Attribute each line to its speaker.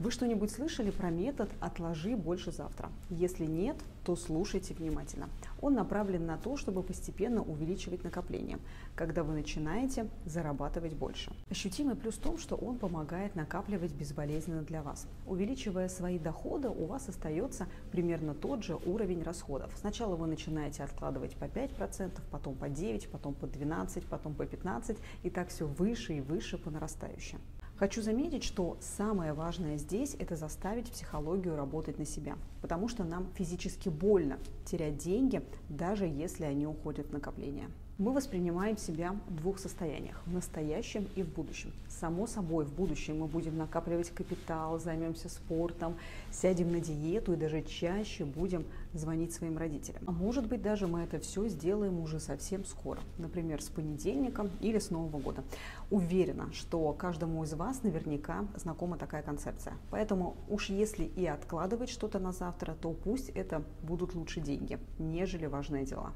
Speaker 1: Вы что-нибудь слышали про метод «отложи больше завтра»? Если нет, то слушайте внимательно. Он направлен на то, чтобы постепенно увеличивать накопление, когда вы начинаете зарабатывать больше. Ощутимый плюс в том, что он помогает накапливать безболезненно для вас. Увеличивая свои доходы, у вас остается примерно тот же уровень расходов. Сначала вы начинаете откладывать по 5%, потом по 9%, потом по 12%, потом по 15%, и так все выше и выше по нарастающей. Хочу заметить, что самое важное здесь – это заставить психологию работать на себя, потому что нам физически больно терять деньги, даже если они уходят в накопление. Мы воспринимаем себя в двух состояниях – в настоящем и в будущем. Само собой, в будущем мы будем накапливать капитал, займемся спортом, сядем на диету и даже чаще будем звонить своим родителям. А может быть, даже мы это все сделаем уже совсем скоро, например, с понедельника или с Нового года. Уверена, что каждому из вас наверняка знакома такая концепция. Поэтому уж если и откладывать что-то на завтра, то пусть это будут лучше деньги, нежели важные дела.